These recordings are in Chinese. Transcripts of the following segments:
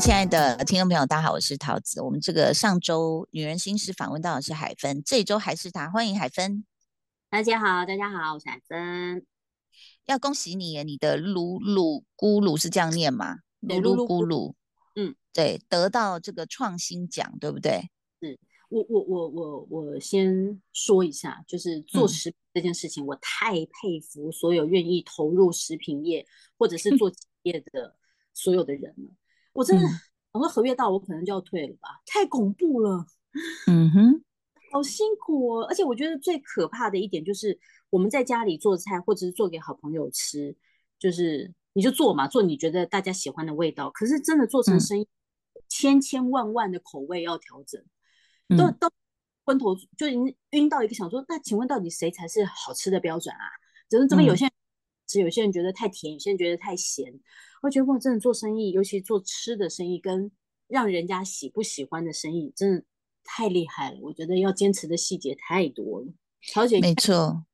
亲爱的听众朋友，大家好，我是桃子。我们这个上周女人心事访问到的是海芬，这周还是她，欢迎海芬。大家好，大家好，我是海芬。要恭喜你，你的噜噜咕噜是这样念吗？噜噜咕噜，嗯，对，得到这个创新奖，对不对？是我我我我我先说一下，就是做食品这件事情，我太佩服所有愿意投入食品业或者是做企业的所有的人了。我真的，我说合约到我可能就要退了吧，太恐怖了。嗯哼，好辛苦哦。而且我觉得最可怕的一点就是，我们在家里做菜，或者是做给好朋友吃，就是你就做嘛，做你觉得大家喜欢的味道。可是真的做成生意，千千万万的口味要调整，都都昏头就已经晕到一个想说，那请问到底谁才是好吃的标准啊？只是这边有些有些人觉得太甜，有些人觉得太咸。我觉得哇，真的做生意，尤其做吃的生意，跟让人家喜不喜欢的生意，真的太厉害了。我觉得要坚持的细节太多了。曹姐，没错，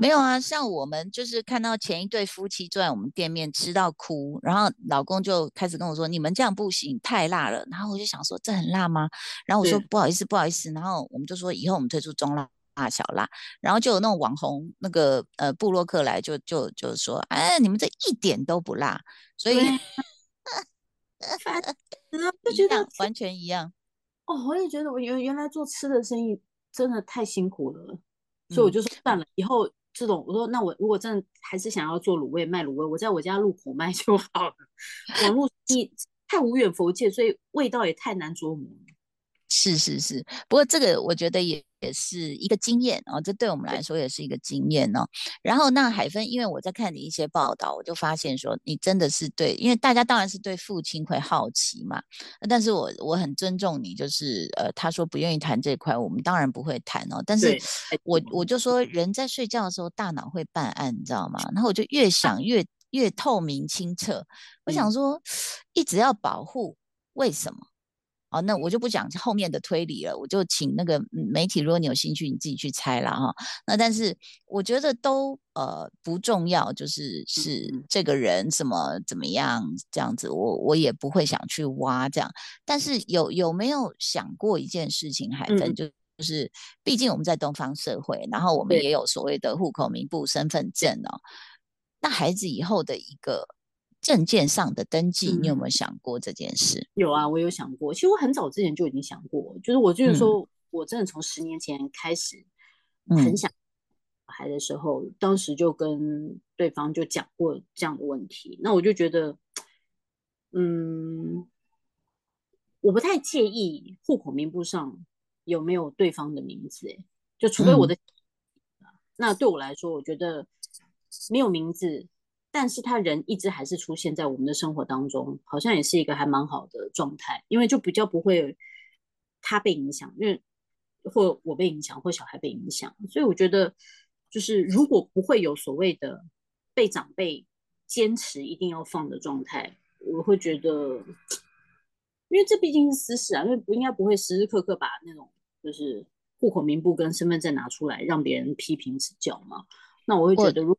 没有啊。像我们就是看到前一对夫妻坐在我们店面吃到哭，然后老公就开始跟我说：“你们这样不行，太辣了。”然后我就想说：“这很辣吗？”然后我说：“不好意思，不好意思。”然后我们就说：“以后我们推出中辣。”大小辣，然后就有那种网红那个呃布洛克来就就就说，哎，你们这一点都不辣，所以 就觉得完全一样。哦，我也觉得我原原来做吃的生意真的太辛苦了，所以我就说算了，以后这种我说那我如果真的还是想要做卤味卖卤味，我在我家路口卖就好了。网络你太无远佛界，所以味道也太难琢磨。是是是，不过这个我觉得也也是一个经验哦，这对我们来说也是一个经验哦。然后那海芬，因为我在看你一些报道，我就发现说你真的是对，因为大家当然是对父亲会好奇嘛。但是我我很尊重你，就是呃，他说不愿意谈这块，我们当然不会谈哦。但是我我就说人在睡觉的时候大脑会办案，你知道吗？然后我就越想越越透明清澈，我想说 一直要保护，为什么？哦，那我就不讲后面的推理了，我就请那个媒体，如果你有兴趣，你自己去猜了哈。那但是我觉得都呃不重要，就是是这个人怎么怎么样这样子，我我也不会想去挖这样。但是有有没有想过一件事情，海芬就就是毕竟我们在东方社会，然后我们也有所谓的户口名簿、身份证哦。那孩子以后的一个。证件上的登记，你有没有想过这件事？有啊，我有想过。其实我很早之前就已经想过，就是我就是说，我真的从十年前开始很想小孩的时候，当时就跟对方就讲过这样的问题。那我就觉得，嗯，我不太介意户口名簿上有没有对方的名字，哎，就除非我的，那对我来说，我觉得没有名字。但是他人一直还是出现在我们的生活当中，好像也是一个还蛮好的状态，因为就比较不会他被影响，因为或我被影响，或小孩被影响，所以我觉得就是如果不会有所谓的被长辈坚持一定要放的状态，我会觉得，因为这毕竟是私事啊，因为不应该不会时时刻刻把那种就是户口名簿跟身份证拿出来让别人批评指教嘛，那我会觉得如。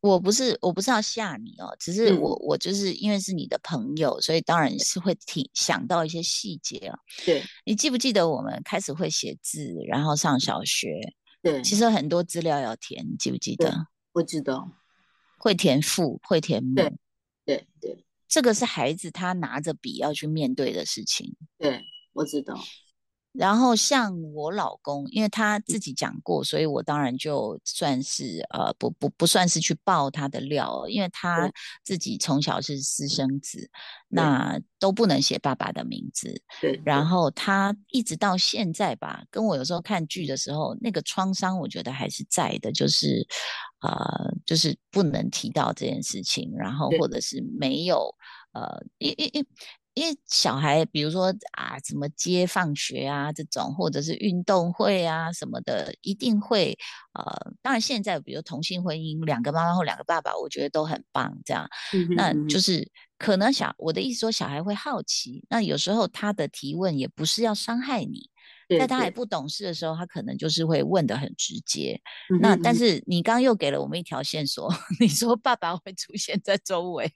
我不是我不是要吓你哦，只是我我就是因为是你的朋友，所以当然是会挺想到一些细节啊。对，你记不记得我们开始会写字，然后上小学？对，其实很多资料要填，你记不记得？我知道，会填父，会填母。对对对，这个是孩子他拿着笔要去面对的事情。对，我知道。然后像我老公，因为他自己讲过，所以我当然就算是呃不不不算是去爆他的料，因为他自己从小是私生子，那都不能写爸爸的名字。对。然后他一直到现在吧，跟我有时候看剧的时候，那个创伤我觉得还是在的，就是呃就是不能提到这件事情，然后或者是没有呃因因因。因为小孩，比如说啊，什么接放学啊这种，或者是运动会啊什么的，一定会呃，当然现在比如同性婚姻，两个妈妈或两个爸爸，我觉得都很棒，这样，那就是可能小我的意思说，小孩会好奇，那有时候他的提问也不是要伤害你，在他还不懂事的时候，他可能就是会问的很直接。那但是你刚刚又给了我们一条线索，你说爸爸会出现在周围，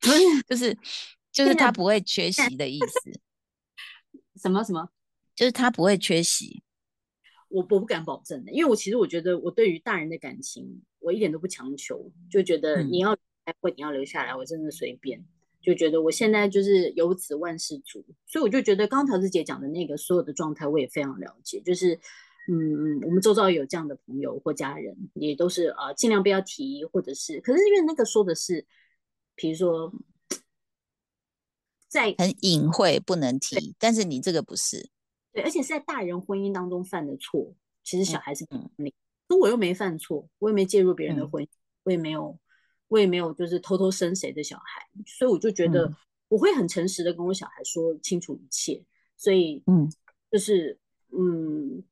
就是。就是他不会缺席的意思。什么什么？就是他不会缺席。我我不敢保证的，因为我其实我觉得我对于大人的感情，我一点都不强求，就觉得你要或你要留下来，我真的随便。就觉得我现在就是有子万事足，所以我就觉得刚刚桃子姐讲的那个所有的状态，我也非常了解。就是，嗯嗯，我们周遭有这样的朋友或家人，也都是啊，尽量不要提，或者是，可是因为那个说的是，比如说，在很隐晦不能提，但是你这个不是，对，而且是在大人婚姻当中犯的错，其实小孩是不理，可我又没犯错，我也没介入别人的婚姻，我也没有。我也没有就是偷偷生谁的小孩，所以我就觉得我会很诚实的跟我小孩说清楚一切，所以嗯，就是嗯，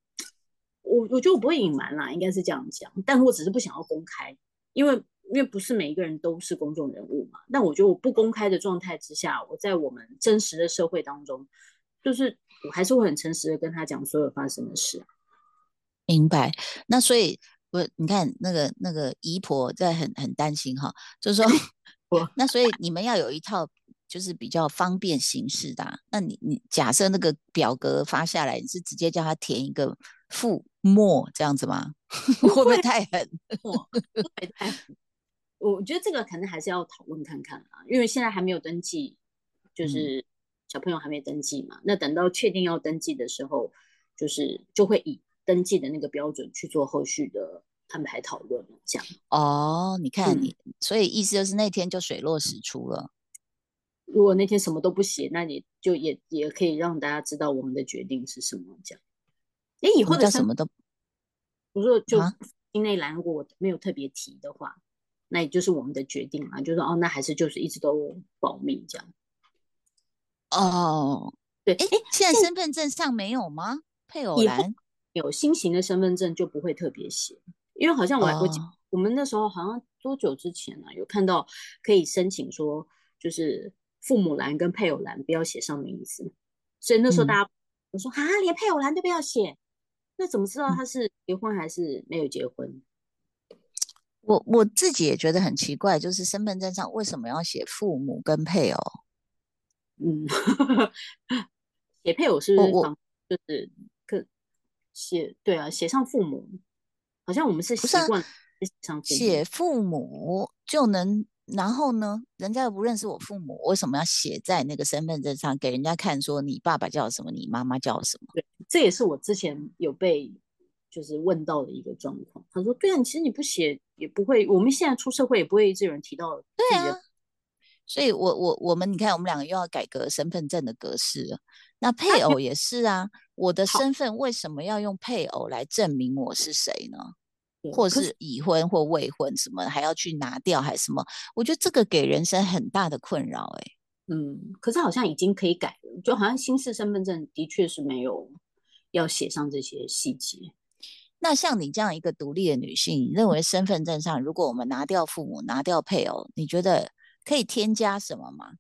我我觉得我不会隐瞒啦，应该是这样讲，但是我只是不想要公开，因为因为不是每一个人都是公众人物嘛。但我觉得我不公开的状态之下，我在我们真实的社会当中，就是我还是会很诚实的跟他讲所有发生的事。明白，那所以。我，你看那个那个姨婆在很很担心哈，就是说，那所以你们要有一套就是比较方便行事的。那你你假设那个表格发下来，你是直接叫他填一个附末这样子吗？会不会太狠？太狠。我觉得这个可能还是要讨论看看啊，因为现在还没有登记，就是小朋友还没登记嘛。那等到确定要登记的时候，就是就会以。登记的那个标准去做后续的安排讨论这样哦。你看你，所以意思就是那天就水落石出了。如果那天什么都不写，那你就也也可以让大家知道我们的决定是什么这样。哎，以后的什么都，我说就境内栏如果我没有特别提的话，那也就是我们的决定嘛，就说哦，那还是就是一直都保密这样。哦，对，哎，现在身份证上没有吗？配偶栏？有新型的身份证就不会特别写，因为好像我我我们那时候好像多久之前呢？有看到可以申请说，就是父母栏跟配偶栏不要写上名字，所以那时候大家我说啊，连配偶栏都不要写，那怎么知道他是结婚还是没有结婚？我我自己也觉得很奇怪，就是身份证上为什么要写父母跟配偶？嗯，写配偶是我就是可。写对啊，写上父母，好像我们是习惯写父母就能，然后呢，人家又不认识我父母，为什么要写在那个身份证上给人家看？说你爸爸叫什么，你妈妈叫什么？对，这也是我之前有被就是问到的一个状况。他说：“对啊，其实你不写也不会，我们现在出社会也不会一直有人提到。”对啊，所以我我我们你看，我们两个又要改革身份证的格式了。那配偶也是啊。我的 身份为什么要用配偶来证明我是谁呢？或是已婚或未婚，什么还要去拿掉还是什么？我觉得这个给人生很大的困扰。哎，嗯，可是好像已经可以改了，就好像新式身份证的确是没有要写上这些细节。那像你这样一个独立的女性，你认为身份证上如果我们拿掉父母、拿掉配偶，你觉得可以添加什么吗？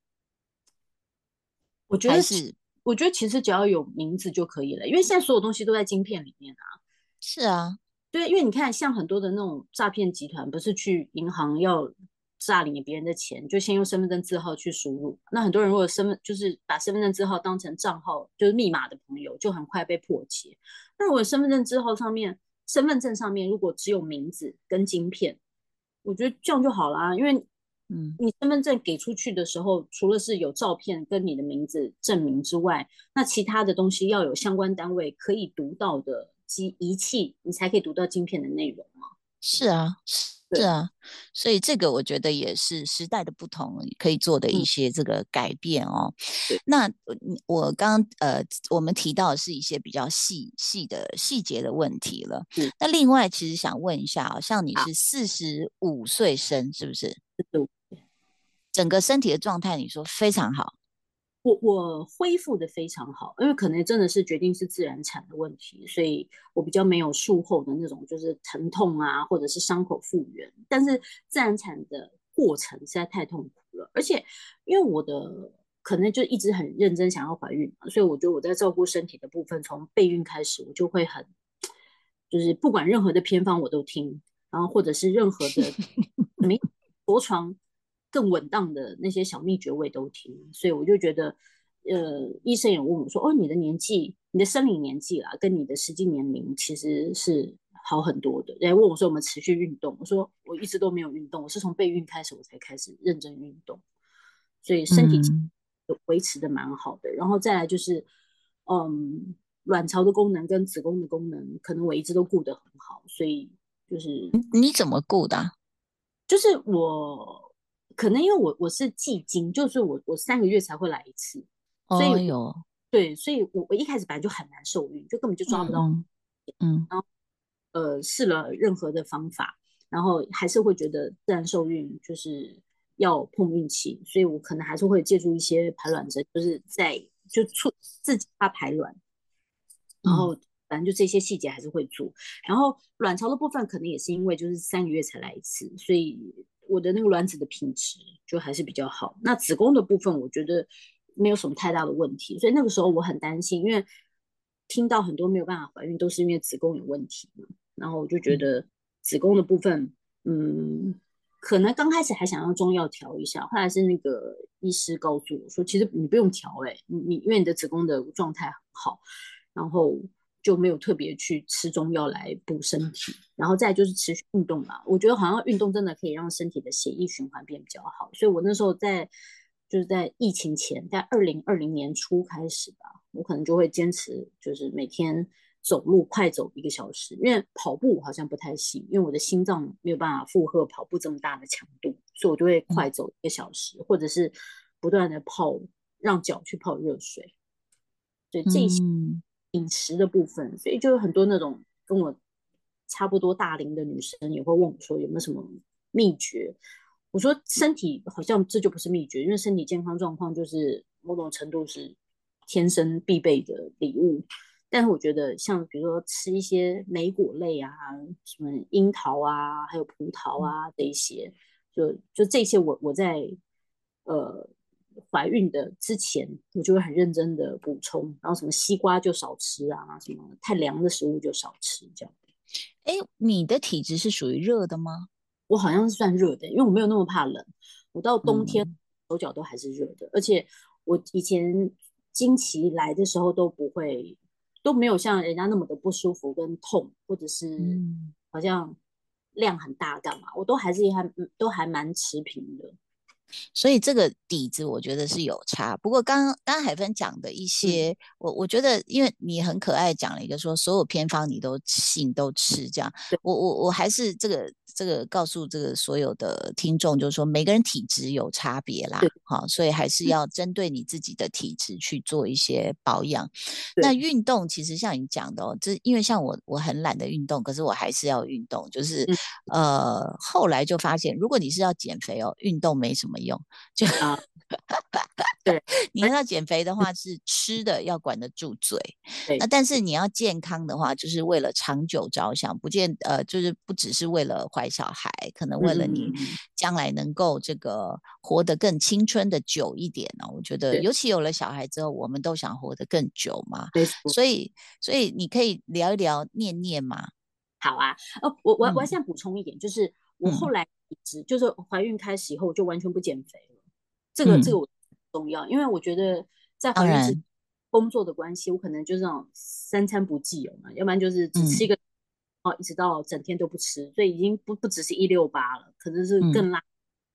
我觉得是。我觉得其实只要有名字就可以了，因为现在所有东西都在晶片里面啊。是啊，对，因为你看，像很多的那种诈骗集团，不是去银行要诈领别人的钱，就先用身份证字号去输入。那很多人如果身份就是把身份证字号当成账号，就是密码的朋友，就很快被破解。那如果身份证字号上面，身份证上面如果只有名字跟晶片，我觉得这样就好了，因为。嗯，你身份证给出去的时候，除了是有照片跟你的名字证明之外，那其他的东西要有相关单位可以读到的机仪器，你才可以读到晶片的内容吗？是啊，是啊，所以这个我觉得也是时代的不同可以做的一些这个改变哦。那我刚呃，我们提到的是一些比较细细的细节的问题了。那另外其实想问一下啊，像你是四十五岁生，是不是？四十五整个身体的状态，你说非常好，我我恢复的非常好，因为可能真的是决定是自然产的问题，所以我比较没有术后的那种就是疼痛啊，或者是伤口复原。但是自然产的过程实在太痛苦了，而且因为我的可能就一直很认真想要怀孕嘛，所以我觉得我在照顾身体的部分，从备孕开始，我就会很就是不管任何的偏方我都听，然后或者是任何的 没着床。更稳当的那些小秘诀我也都听，所以我就觉得，呃，医生也问我说，哦，你的年纪，你的生理年纪啦，跟你的实际年龄其实是好很多的。人家问我说，我们持续运动，我说我一直都没有运动，我是从备孕开始我才开始认真运动，所以身体维持的蛮好的。然后再来就是，嗯，卵巢的功能跟子宫的功能，可能我一直都顾得很好，所以就是你怎么顾的？就是我。可能因为我我是季经，就是我我三个月才会来一次，所以有。对，所以我我一开始本来就很难受孕，就根本就抓不到，嗯，然后呃试了任何的方法，然后还是会觉得自然受孕就是要碰运气，所以我可能还是会借助一些排卵针，就是在就促自己发排卵，然后反正就这些细节还是会做，然后卵巢的部分可能也是因为就是三个月才来一次，所以。我的那个卵子的品质就还是比较好，那子宫的部分我觉得没有什么太大的问题，所以那个时候我很担心，因为听到很多没有办法怀孕都是因为子宫有问题嘛，然后我就觉得子宫的部分，嗯，可能刚开始还想用中药调一下，后来是那个医师告诉我说，其实你不用调，哎，你你因为你的子宫的状态很好，然后。就没有特别去吃中药来补身体，然后再就是持续运动嘛。我觉得好像运动真的可以让身体的血液循环变比较好，所以我那时候在就是在疫情前，在二零二零年初开始吧，我可能就会坚持就是每天走路快走一个小时，因为跑步好像不太行，因为我的心脏没有办法负荷跑步这么大的强度，所以我就会快走一个小时，或者是不断的泡，让脚去泡热水，所以这些。饮食的部分，所以就有很多那种跟我差不多大龄的女生也会问我说有没有什么秘诀？我说身体好像这就不是秘诀，因为身体健康状况就是某种程度是天生必备的礼物。但是我觉得像比如说吃一些莓果类啊，什么樱桃啊，还有葡萄啊这一些，就就这些我我在呃。怀孕的之前，我就会很认真的补充，然后什么西瓜就少吃啊，什么太凉的食物就少吃，这样。哎，你的体质是属于热的吗？我好像是算热的，因为我没有那么怕冷。我到冬天手脚都还是热的，而且我以前经期来的时候都不会，都没有像人家那么的不舒服跟痛，或者是好像量很大干嘛，我都还是还都还蛮持平的。所以这个底子我觉得是有差，不过刚刚刚海芬讲的一些，我我觉得因为你很可爱讲了一个说所有偏方你都信都吃这样，我我我还是这个。这个告诉这个所有的听众，就是说每个人体质有差别啦，好，所以还是要针对你自己的体质去做一些保养。那运动其实像你讲的哦，这因为像我我很懒得运动，可是我还是要运动。就是呃，后来就发现，如果你是要减肥哦，运动没什么用。就对，你要减肥的话，是吃的要管得住嘴。那但是你要健康的话，就是为了长久着想，不见呃，就是不只是为了怀小孩，可能为了你将来能够这个活得更青春的久一点呢。我觉得，尤其有了小孩之后，我们都想活得更久嘛。所以，所以你可以聊一聊念念嘛？好啊，哦，我我我现在补充一点，就是我后来就是怀孕开始以后，就完全不减肥了。这个这个我重要，因为我觉得在怀孕工作的关系，我可能就是那种三餐不忌了嘛，要不然就是只吃一个。哦，一直到整天都不吃，所以已经不不只是一六八了，可能是更拉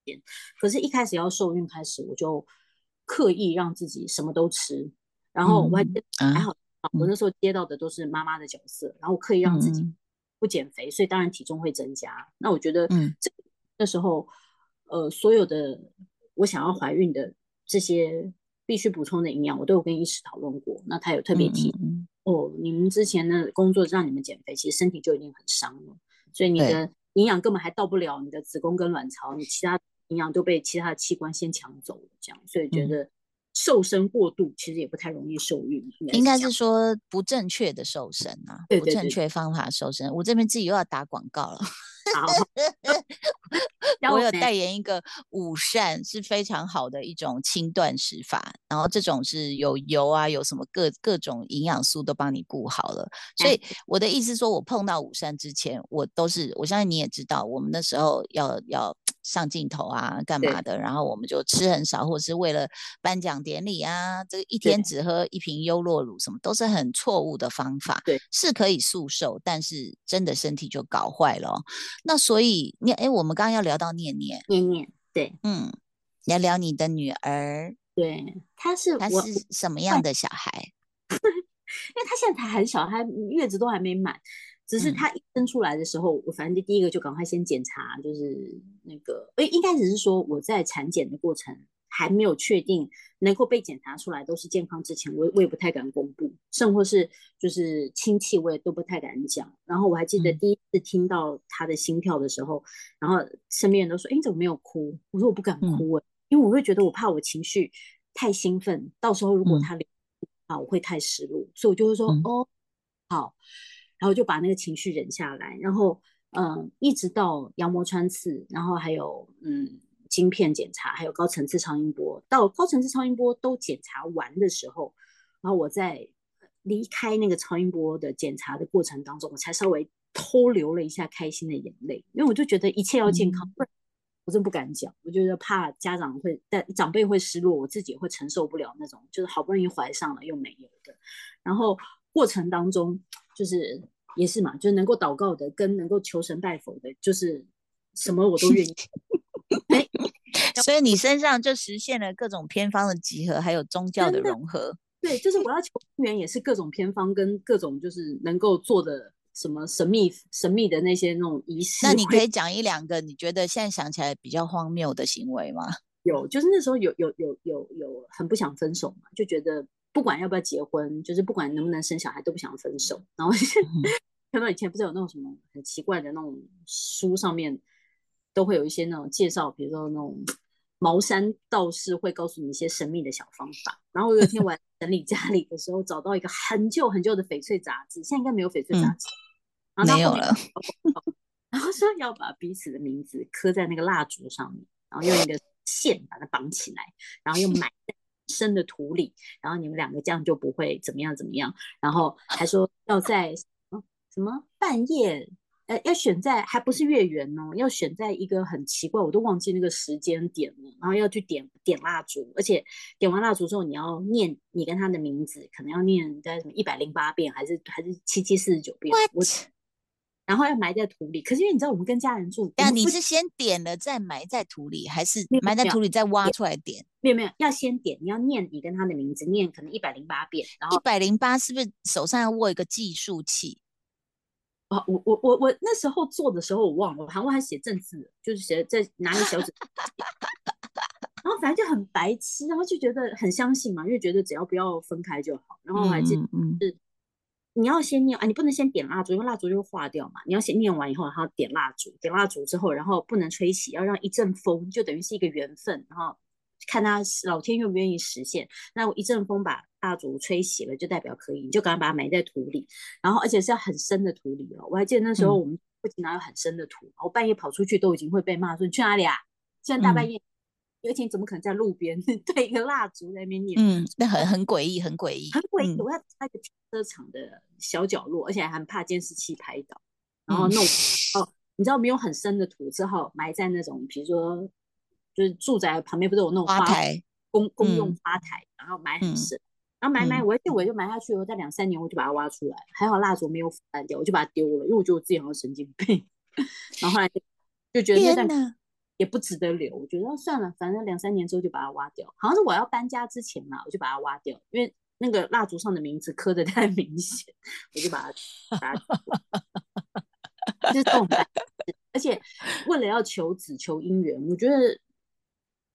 点。可是，一开始要受孕开始，我就刻意让自己什么都吃，然后我还还好，我那时候接到的都是妈妈的角色，然后刻意让自己不减肥，所以当然体重会增加。那我觉得，这那时候，呃，所有的我想要怀孕的这些必须补充的营养，我都有跟医师讨论过，那他有特别提。哦，你们之前的工作让你们减肥，其实身体就已经很伤了，所以你的营养根本还到不了你的子宫跟卵巢，你其他营养都被其他的器官先抢走了，这样，所以觉得瘦身过度其实也不太容易受孕。应该是说不正确的瘦身啊，不正确方法瘦身。我这边自己又要打广告了。好，我有代言一个五膳，是非常好的一种轻断食法。然后这种是有油啊，有什么各各种营养素都帮你顾好了。所以我的意思说，我碰到五膳之前，我都是我相信你也知道，我们那时候要要上镜头啊，干嘛的？然后我们就吃很少，或者是为了颁奖典礼啊，这个一天只喝一瓶优酪乳，什么都是很错误的方法。对，是可以速瘦，但是真的身体就搞坏了。那所以念，哎，我们刚刚要聊到念念，念念，对，嗯，聊聊你的女儿，对，她是她是什么样的小孩？因为她现在还很小，她月子都还没满。只是他一生出来的时候，我反正就第一个就赶快先检查，就是那个，哎，应该只是说我在产检的过程还没有确定能够被检查出来都是健康之前，我我也不太敢公布，甚或是就是亲戚我也都不太敢讲。然后我还记得第一次听到他的心跳的时候，然后身边人都说：“哎，你怎么没有哭？”我说：“我不敢哭，因为我会觉得我怕我情绪太兴奋，到时候如果他流啊，我会太失落，所以我就会说：哦，好。”然后就把那个情绪忍下来，然后嗯，一直到羊膜穿刺，然后还有嗯晶片检查，还有高层次超音波，到高层次超音波都检查完的时候，然后我在离开那个超音波的检查的过程当中，我才稍微偷流了一下开心的眼泪，因为我就觉得一切要健康，我真不敢讲，我觉得怕家长会但长辈会失落，我自己会承受不了那种，就是好不容易怀上了又没有的，然后过程当中。就是也是嘛，就是能够祷告的，跟能够求神拜佛的，就是什么我都愿意。所以你身上就实现了各种偏方的集合，还有宗教的融合。对，就是我要求缘，也是各种偏方跟各种就是能够做的什么神秘神秘的那些那种仪式。那你可以讲一两个你觉得现在想起来比较荒谬的行为吗？有，就是那时候有有有有有很不想分手嘛，就觉得。不管要不要结婚，就是不管能不能生小孩，都不想分手。然后 看到以前不是有那种什么很奇怪的那种书，上面都会有一些那种介绍，比如说那种茅山道士会告诉你一些神秘的小方法。然后我有一天我整理家里的时候，找到一个很旧很旧的翡翠杂志，现在应该没有翡翠杂志，然后没有了。然后说要把彼此的名字刻在那个蜡烛上面，然后用一个线把它绑起来，然后又埋在。深的土里，然后你们两个这样就不会怎么样怎么样。然后还说 要在什么半夜，呃，要选在还不是月圆哦，要选在一个很奇怪，我都忘记那个时间点了。然后要去点点蜡烛，而且点完蜡烛之后，你要念你跟他的名字，可能要念在什么一百零八遍，还是还是七七四十九遍。我。然后要埋在土里，可是因为你知道我们跟家人住，但你是先点了再埋在土里，还是埋在土里再挖出来点？没有没有，要先点，你要念你跟他的名字，念可能一百零八遍。然后一百零八是不是手上要握一个计数器？啊，我我我我那时候做的时候我忘了，我好像还写正字，就是写在拿个小纸，然后反正就很白痴，然后就觉得很相信嘛，因为觉得只要不要分开就好。然后我还记得是。你要先念啊，你不能先点蜡烛，因为蜡烛就会化掉嘛。你要先念完以后，然后点蜡烛，点蜡烛之后，然后不能吹熄，要让一阵风，就等于是一个缘分，然后看他老天愿不愿意实现。那一阵风把蜡烛吹熄了，就代表可以，你就赶快把它埋在土里，然后而且是要很深的土里哦。我还记得那时候我们不仅哪有很深的土，我半夜跑出去都已经会被骂说你去哪里啊？现在大半夜。有一天怎么可能在路边 对一个蜡烛在那边念？嗯，那很很诡异，很诡异，很诡异。我要在一个停车场的小角落，而且还很怕监视器拍到，然后弄哦，你知道没有很深的土，之后埋在那种，比如说就是住宅旁边不是有那种花台公公用花台，然后埋很深，然后埋埋，我一我就埋下去，我在两三年我就把它挖出来，还好蜡烛没有腐烂掉，我就把它丢了，因为我觉得我自己好像神经病。然后后来就就觉得那段。也不值得留，我觉得算了，反正两三年之后就把它挖掉。好像是我要搬家之前嘛，我就把它挖掉，因为那个蜡烛上的名字刻的太明显，我就把它把它就是动态。而且为了要求子求姻缘，我觉得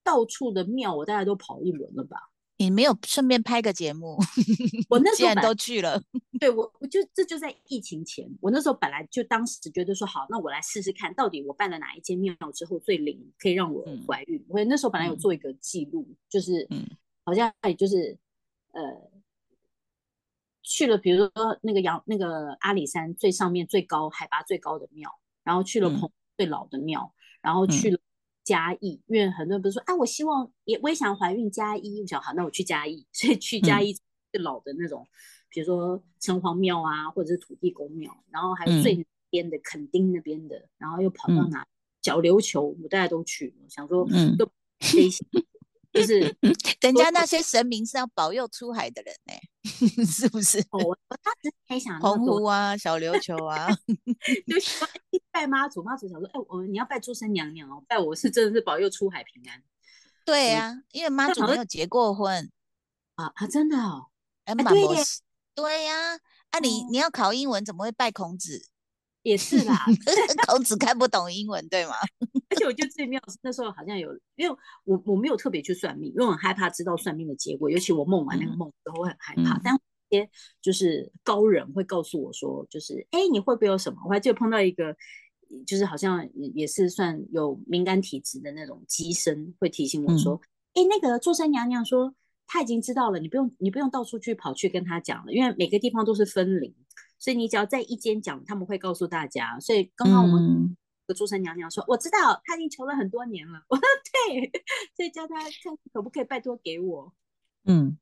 到处的庙我大概都跑一轮了吧。你没有顺便拍个节目？我那 时候都去了。对我，我就这就在疫情前。我那时候本来就当时觉得说好，那我来试试看，到底我办了哪一间庙之后最灵，可以让我怀孕。我那时候本来有做一个记录，就是好像也就是呃去了，比如说那个杨那个阿里山最上面最高海拔最高的庙，然后去了彭最老的庙，然后去了。嘉义，因为很多人不是说啊，我希望也我也想怀孕。嘉义，我想好，那我去嘉义，所以去嘉义最老的那种，比如说城隍庙啊，或者是土地公庙，然后还有最边的垦丁那边的，然后又跑到哪小琉球，我大家都去，想说嗯，都飞行。就是 人家那些神明是要保佑出海的人呢，是不是？我当时还想澎湖啊，小琉球啊，就是拜妈祖，妈祖想说，哎，我你要拜诸生娘娘哦，拜我是真的是保佑出海平安。对呀，因为妈祖没有结过婚啊啊，真的哦，哎，对对呀，啊你你要考英文，怎么会拜孔子？也是啦，孔子看不懂英文，对吗？而且我觉得最妙是那时候好像有，因为我我没有特别去算命，因为我很害怕知道算命的结果，尤其我梦完那个梦之后，我很害怕。但些就是高人会告诉我说，就是哎，你会不会有什么？我还记得碰到一个，就是好像也是算有敏感体质的那种机身，会提醒我说，哎，那个座山娘娘说她已经知道了，你不用你不用到处去跑去跟她讲了，因为每个地方都是分灵。所以你只要在一间讲，他们会告诉大家。所以刚刚我们的诸神娘娘说：“我知道，他已经求了很多年了。”我说：“对。”所以叫他看可不可以拜托给我。嗯，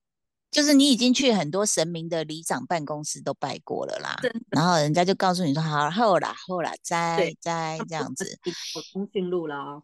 就是你已经去很多神明的里长办公室都拜过了啦。然后人家就告诉你说：“好，后啦，后啦，再再这样子。”通讯录了。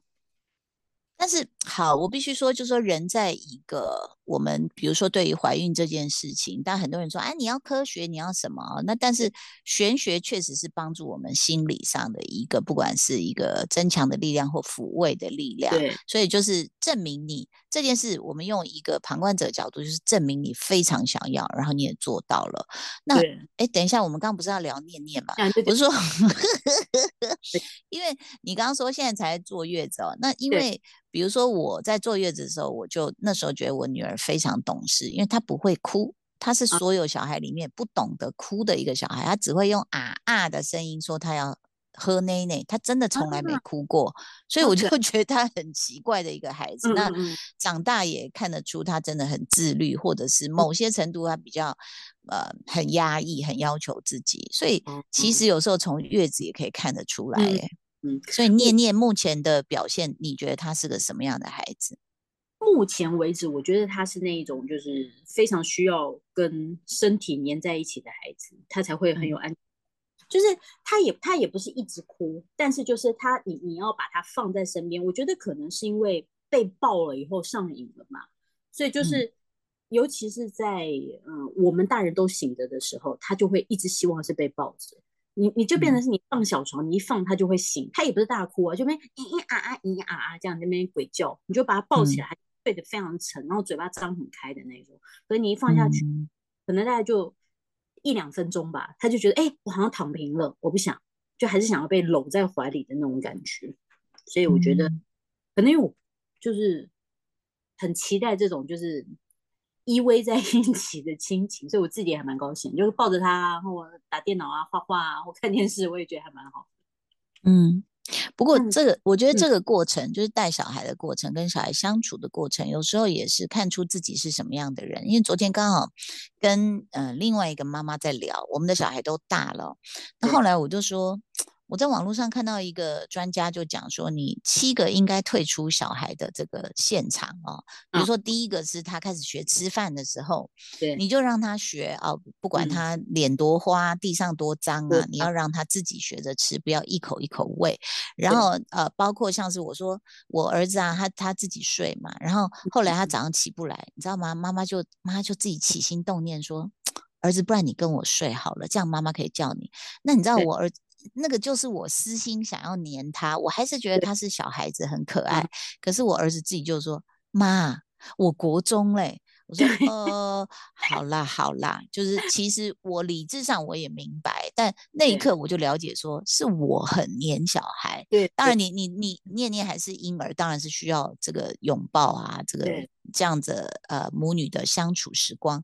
但是好，我必须说，就是说人在一个我们，比如说对于怀孕这件事情，但很多人说，哎，你要科学，你要什么？那但是玄学确实是帮助我们心理上的一个，不管是一个增强的力量或抚慰的力量。对，所以就是证明你这件事，我们用一个旁观者角度，就是证明你非常想要，然后你也做到了。那哎，等一下，我们刚刚不是要聊念念吗？不是说，因为你刚刚说现在才坐月子哦，那因为。比如说我在坐月子的时候，我就那时候觉得我女儿非常懂事，因为她不会哭，她是所有小孩里面不懂得哭的一个小孩，她只会用啊啊的声音说她要喝奶奶，她真的从来没。哭过，所以我就。觉得她很奇怪的一个孩子。那长大也看得出她真的很自律，或者是某些程度她比较呃很压抑，很要求自己，所以其实有时候从月子也可以看得出来，哎。嗯，所以念念目前的表现，你觉得他是个什么样的孩子？目前为止，我觉得他是那一种，就是非常需要跟身体粘在一起的孩子，他才会很有安。就是他也他也不是一直哭，但是就是他你你要把他放在身边，我觉得可能是因为被抱了以后上瘾了嘛，所以就是尤其是在嗯我们大人都醒着的时候，他就会一直希望是被抱着。你你就变成是你放小床，你一放他就会醒，他也不是大哭啊，就边咿咿啊啊咿咿啊啊这样那边鬼叫，你就把他抱起来，睡得非常沉，然后嘴巴张很开的那种，所以你一放下去，可能大概就一两分钟吧，他就觉得哎，我好像躺平了，我不想，就还是想要被搂在怀里的那种感觉，所以我觉得可能因为我就是很期待这种就是。依偎在 一起的亲情，所以我自己也还蛮高兴，就是抱着他，然后打电脑啊、画画啊，或看电视，我也觉得还蛮好。嗯，不过这个我觉得这个过程，就是带小孩的过程，跟小孩相处的过程，有时候也是看出自己是什么样的人。因为昨天刚好跟呃另外一个妈妈在聊，我们的小孩都大了，那后来我就说。我在网络上看到一个专家就讲说，你七个应该退出小孩的这个现场哦。比如说，第一个是他开始学吃饭的时候，对，你就让他学哦，不管他脸多花，地上多脏啊，你要让他自己学着吃，不要一口一口喂。然后呃，包括像是我说我儿子啊，他他自己睡嘛，然后后来他早上起不来，你知道吗？妈妈就妈妈就自己起心动念说，儿子，不然你跟我睡好了，这样妈妈可以叫你。那你知道我儿子？那个就是我私心想要黏他，我还是觉得他是小孩子很可爱。可是我儿子自己就说：“妈，我国中嘞。”我说：“呃，好啦好啦，就是其实我理智上我也明白，但那一刻我就了解，说是我很黏小孩。对，当然你你你念念还是婴儿，当然是需要这个拥抱啊，这个这样子呃母女的相处时光。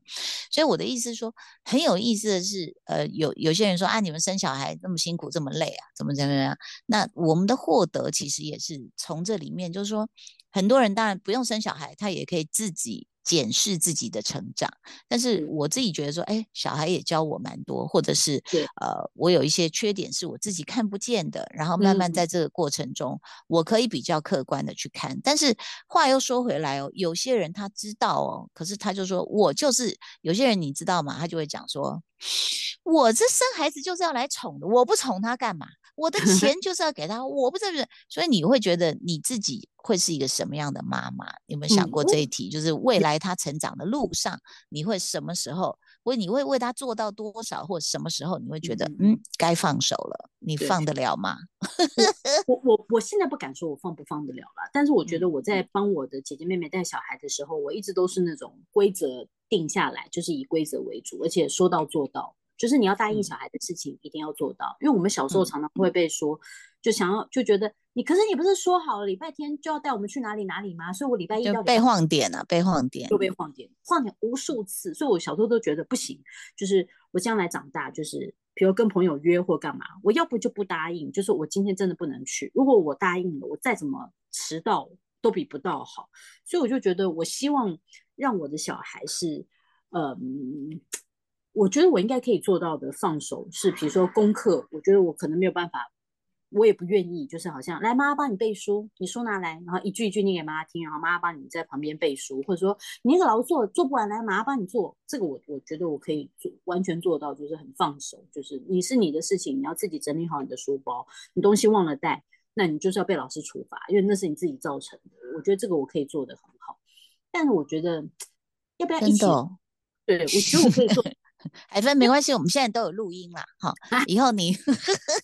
所以我的意思是说，很有意思的是，呃，有有些人说啊，你们生小孩那么辛苦这么累啊，怎么怎么样？那我们的获得其实也是从这里面，就是说，很多人当然不用生小孩，他也可以自己。检视自己的成长，但是我自己觉得说，哎，小孩也教我蛮多，或者是呃，我有一些缺点是我自己看不见的，然后慢慢在这个过程中，我可以比较客观的去看。但是话又说回来哦，有些人他知道哦，可是他就说我就是有些人你知道吗？他就会讲说，我这生孩子就是要来宠的，我不宠他干嘛？我的 钱就是要给他，我不是，所以你会觉得你自己会是一个什么样的妈妈？有没有想过这一题？就是未来他成长的路上，你会什么时候？为你会为他做到多少，或什么时候你会觉得嗯该放手了？你放得了吗？我 我我现在不敢说我放不放得了了，但是我觉得我在帮我的姐姐妹妹带小孩的时候，我一直都是那种规则定下来，就是以规则为主，而且说到做到。就是你要答应小孩的事情，一定要做到。因为我们小时候常常会被说，就想要就觉得你，可是你不是说好了礼拜天就要带我们去哪里哪里吗？所以我礼拜一要被晃点了，被晃点，又被晃点，晃点无数次。所以我小时候都觉得不行，就是我将来长大，就是比如跟朋友约或干嘛，我要不就不答应，就是我今天真的不能去。如果我答应了，我再怎么迟到都比不到好。所以我就觉得，我希望让我的小孩是，嗯。我觉得我应该可以做到的放手是，比如说功课，我觉得我可能没有办法，我也不愿意，就是好像来妈妈帮你背书，你书拿来，然后一句一句念给妈妈听，然后妈妈帮你在旁边背书，或者说你那个劳作做不完来妈妈帮你做，这个我我觉得我可以做完全做到，就是很放手，就是你是你的事情，你要自己整理好你的书包，你东西忘了带，那你就是要被老师处罚，因为那是你自己造成的。我觉得这个我可以做得很好，但是我觉得要不要一起？对，我觉得我可以做。海芬没关系，我们现在都有录音啦，哈，以后你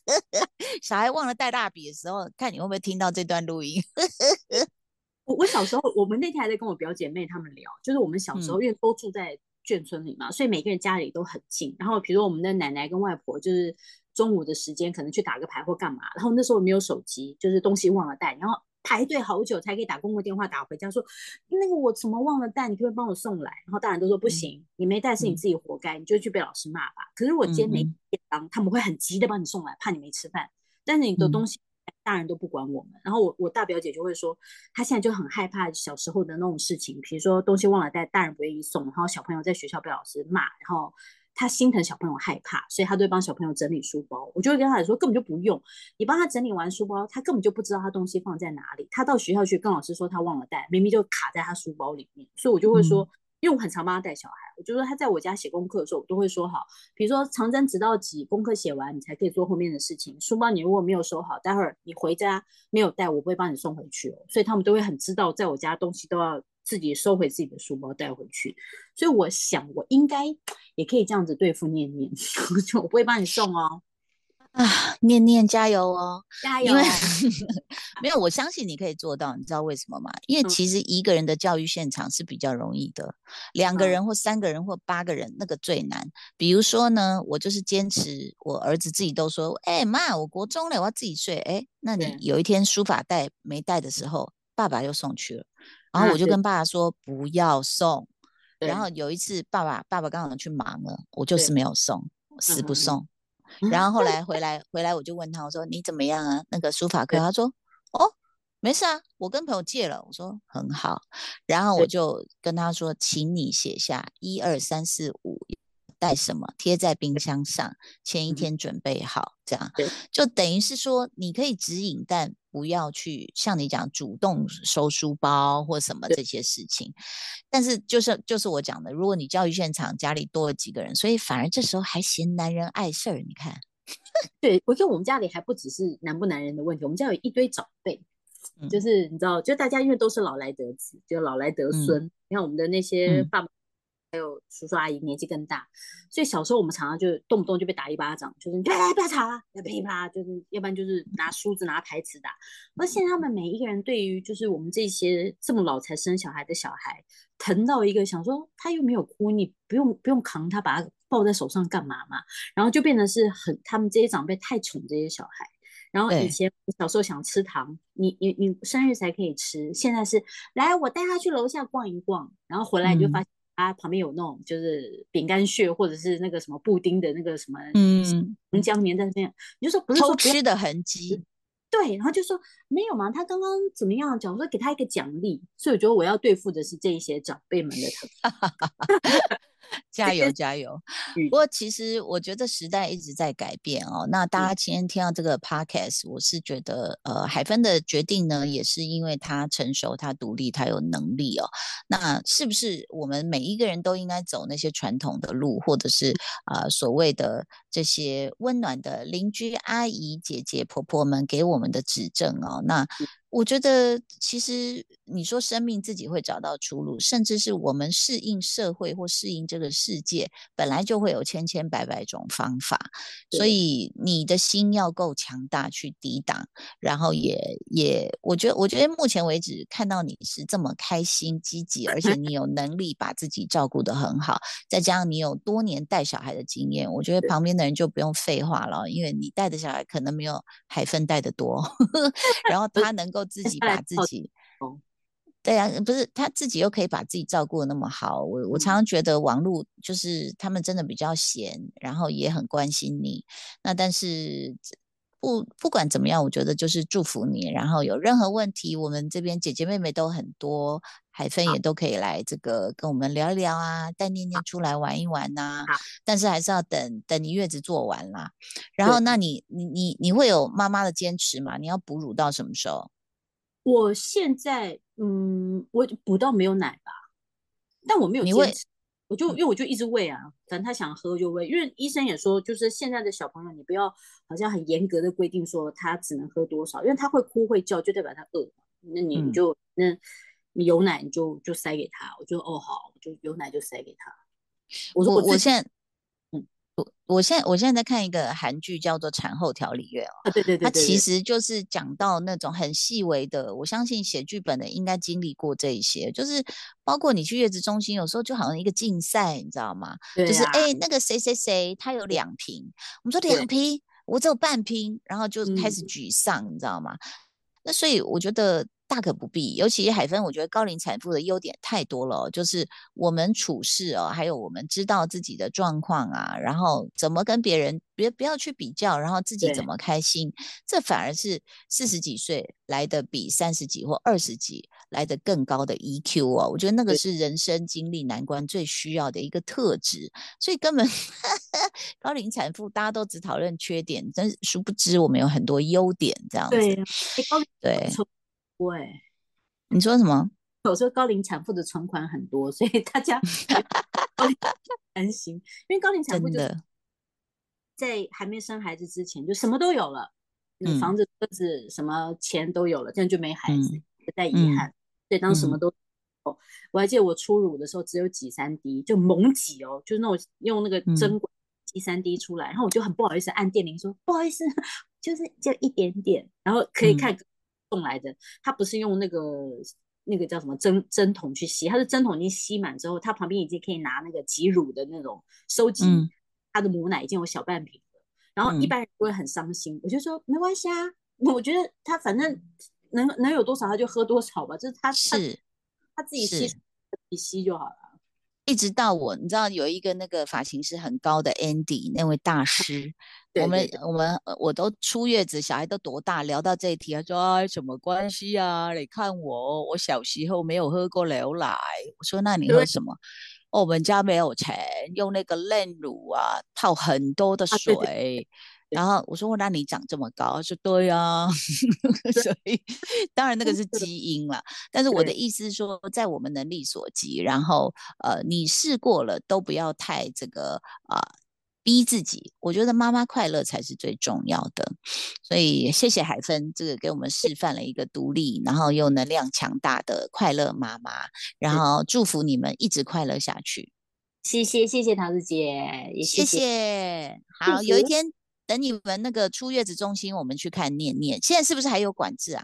小孩忘了带蜡笔的时候，看你会不会听到这段录音。我我小时候，我们那天还在跟我表姐妹他们聊，就是我们小时候因为都住在眷村里嘛，所以每个人家里都很近。然后，比如我们的奶奶跟外婆，就是中午的时间可能去打个牌或干嘛。然后那时候没有手机，就是东西忘了带，然后。排队好久才可以打公共电话打回家，说那个我怎么忘了带，你可不可以帮我送来？然后大人都说不行，你没带是你自己活该，你就去被老师骂吧。可是我今天没便当，他们会很急的帮你送来，怕你没吃饭。但是你的东西大人都不管我们。然后我我大表姐就会说，她现在就很害怕小时候的那种事情，比如说东西忘了带，大人不愿意送，然后小朋友在学校被老师骂，然后。他心疼小朋友害怕，所以他都会帮小朋友整理书包。我就会跟他说，根本就不用你帮他整理完书包，他根本就不知道他东西放在哪里。他到学校去跟老师说他忘了带，明明就卡在他书包里面。所以我就会说，因为我很常帮他带小孩，我就说他在我家写功课的时候，我都会说好，比如说长征直到几，功课写完你才可以做后面的事情。书包你如果没有收好，待会儿你回家没有带，我不会帮你送回去哦。所以他们都会很知道，在我家东西都要。自己收回自己的书包带回去，所以我想我应该也可以这样子对付念念，就我不会帮你送哦。啊，念念加油哦，加油！因 为没有，我相信你可以做到。你知道为什么吗？因为其实一个人的教育现场是比较容易的，两个人或三个人或八个人那个最难。比如说呢，我就是坚持，我儿子自己都说：“哎妈，我国中了，我要自己睡。”哎，那你有一天书法带没带的时候，爸爸又送去了。然后我就跟。爸爸说不要送，然后有一次爸爸爸爸刚好去忙了，我就是没有送，死不送。然后后来回 来回来我就问他，我说你怎么样啊？那个书法课，他说哦没事啊，我跟朋友借了。我说很好，然后我就跟他说，请你写下一二三四五。带什么贴在冰箱上，前一天准备好，这样就等于是说你可以指引，但不要去像你讲主动收书包或什么这些事情。但是就是就是我讲的，如果你教育现场家里多了几个人，所以反而这时候还嫌男人碍事儿。你看，对我觉得我们家里还不只是男不男人的问题，我们家有一堆长辈，就是你知道，就大家因为都是老来得子，就老来得孙。你看我们的那些爸爸。还有叔叔阿姨年纪更大，所以小时候我们常常就动不动就被打一巴掌，就是你不要不要吵了，要噼里啪啦，就是要不然就是拿梳子拿台词打。而现在他们每一个人对于就是我们这些这么老才生小孩的小孩，疼到一个想说他又没有哭，你不用不用扛他，把他抱在手上干嘛嘛？然后就变得是很他们这些长辈太宠这些小孩。然后以前小时候想吃糖，你你你生日才可以吃，现在是来我带他去楼下逛一逛，然后回来你就发现。它旁边有那种就是饼干屑，或者是那个什么布丁的那个什么，嗯，浆粘在那边，你就说不是偷吃的痕迹，对，然后就说没有嘛，他刚刚怎么样讲说给他一个奖励，所以我觉得我要对付的是这一些长辈们的疼。加油加油！不过其实我觉得时代一直在改变哦。那大家今天听到这个 podcast，我是觉得呃，海芬的决定呢，也是因为他成熟、他独立、他有能力哦。那是不是我们每一个人都应该走那些传统的路，或者是呃所谓的这些温暖的邻居、阿姨、姐姐、婆婆们给我们的指正哦？那我觉得，其实你说生命自己会找到出路，甚至是我们适应社会或适应这个世界，本来就会有千千百百种方法。所以你的心要够强大去抵挡，然后也也，我觉得，我觉得目前为止看到你是这么开心、积极，而且 你有能力把自己照顾得很好，再加上你有多年带小孩的经验，我觉得旁边的人就不用废话了，因为你带的小孩可能没有海芬带的多，然后他能够。自己把自己，对呀，不是他自己又可以把自己照顾的那么好。我我常常觉得网络就是他们真的比较闲，然后也很关心你。那但是不不管怎么样，我觉得就是祝福你。然后有任何问题，我们这边姐姐妹妹都很多，海芬也都可以来这个跟我们聊一聊啊，带念念出来玩一玩呐。但是还是要等等你月子做完啦。然后那你你你你会有妈妈的坚持吗？你要哺乳到什么时候？我现在，嗯，我补到没有奶吧，但我没有坚持，我就因为我就一直喂啊，反正他想喝就喂，因为医生也说，就是现在的小朋友，你不要好像很严格的规定说他只能喝多少，因为他会哭会叫，就代表他饿，那你就那你有奶你就就塞给他，我就哦好，就有奶就塞给他。我说我我现在。我现在我现在在看一个韩剧，叫做《产后调理院》哦，对对对，它其实就是讲到那种很细微的。我相信写剧本的应该经历过这一些，就是包括你去月子中心，有时候就好像一个竞赛，你知道吗？就是哎，那个谁谁谁他有两瓶，我们说两瓶，我只有半瓶，然后就开始沮丧，你知道吗？那所以我觉得。大可不必，尤其海芬，我觉得高龄产妇的优点太多了，就是我们处事哦，还有我们知道自己的状况啊，然后怎么跟别人别不要去比较，然后自己怎么开心，这反而是四十几岁来的比三十几或二十几来的更高的 EQ 哦，我觉得那个是人生经历难关最需要的一个特质，所以根本 高龄产妇大家都只讨论缺点，但是殊不知我们有很多优点这样子，对。对，你说什么？我说高龄产妇的存款很多，所以大家 担心，因为高龄产妇就在还没生孩子之前就什么都有了，房子、车子什么钱都有了，这样就没孩子，不带遗憾。所以当什么都，我还记得我初乳的时候只有挤三滴，就猛挤哦，就是那种用那个针管挤三滴出来，然后我就很不好意思按电铃说不好意思，就是就一点点，然后可以看。送来的，他不是用那个那个叫什么针针筒去吸，他是针筒已经吸满之后，他旁边已经可以拿那个挤乳的那种收集他的母奶已经有小半瓶了。然后一般人不会很伤心，我就说没关系啊，我觉得他反正能能有多少他就喝多少吧，就是他是他自己吸自己吸就好了。一直到我，你知道有一个那个发型师很高的 Andy 那位大师，我们我们我都出月子，小孩都多大，聊到这一题，他说哎什么关系啊？你看我，我小时候没有喝过牛奶。我说那你喝什么？我们家没有钱，用那个炼乳啊泡很多的水。然后我说：“那你长这么高？”他说：“对呀。”所以当然那个是基因了。但是我的意思是说，在我们能力所及，然后呃，你试过了都不要太这个啊逼自己。我觉得妈妈快乐才是最重要的。所以谢谢海芬，这个给我们示范了一个独立，然后又能量强大的快乐妈妈。然后祝福你们一直快乐下去。谢谢谢谢桃子姐，也谢谢。好，有一天。等你们那个出月子中心，我们去看念念。现在是不是还有管制啊？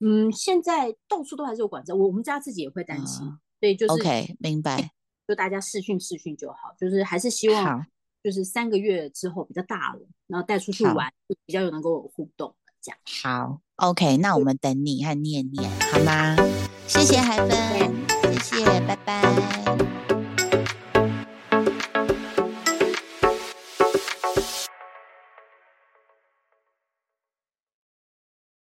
嗯，现在到处都还是有管制。我我们家自己也会担心，对，就是 OK，明白。就大家试训试训就好，就是还是希望，就是三个月之后比较大了然后带出去玩就比较有能够互动这样。好 ok 那我们等你和念念好吗？谢谢海芬谢谢拜拜。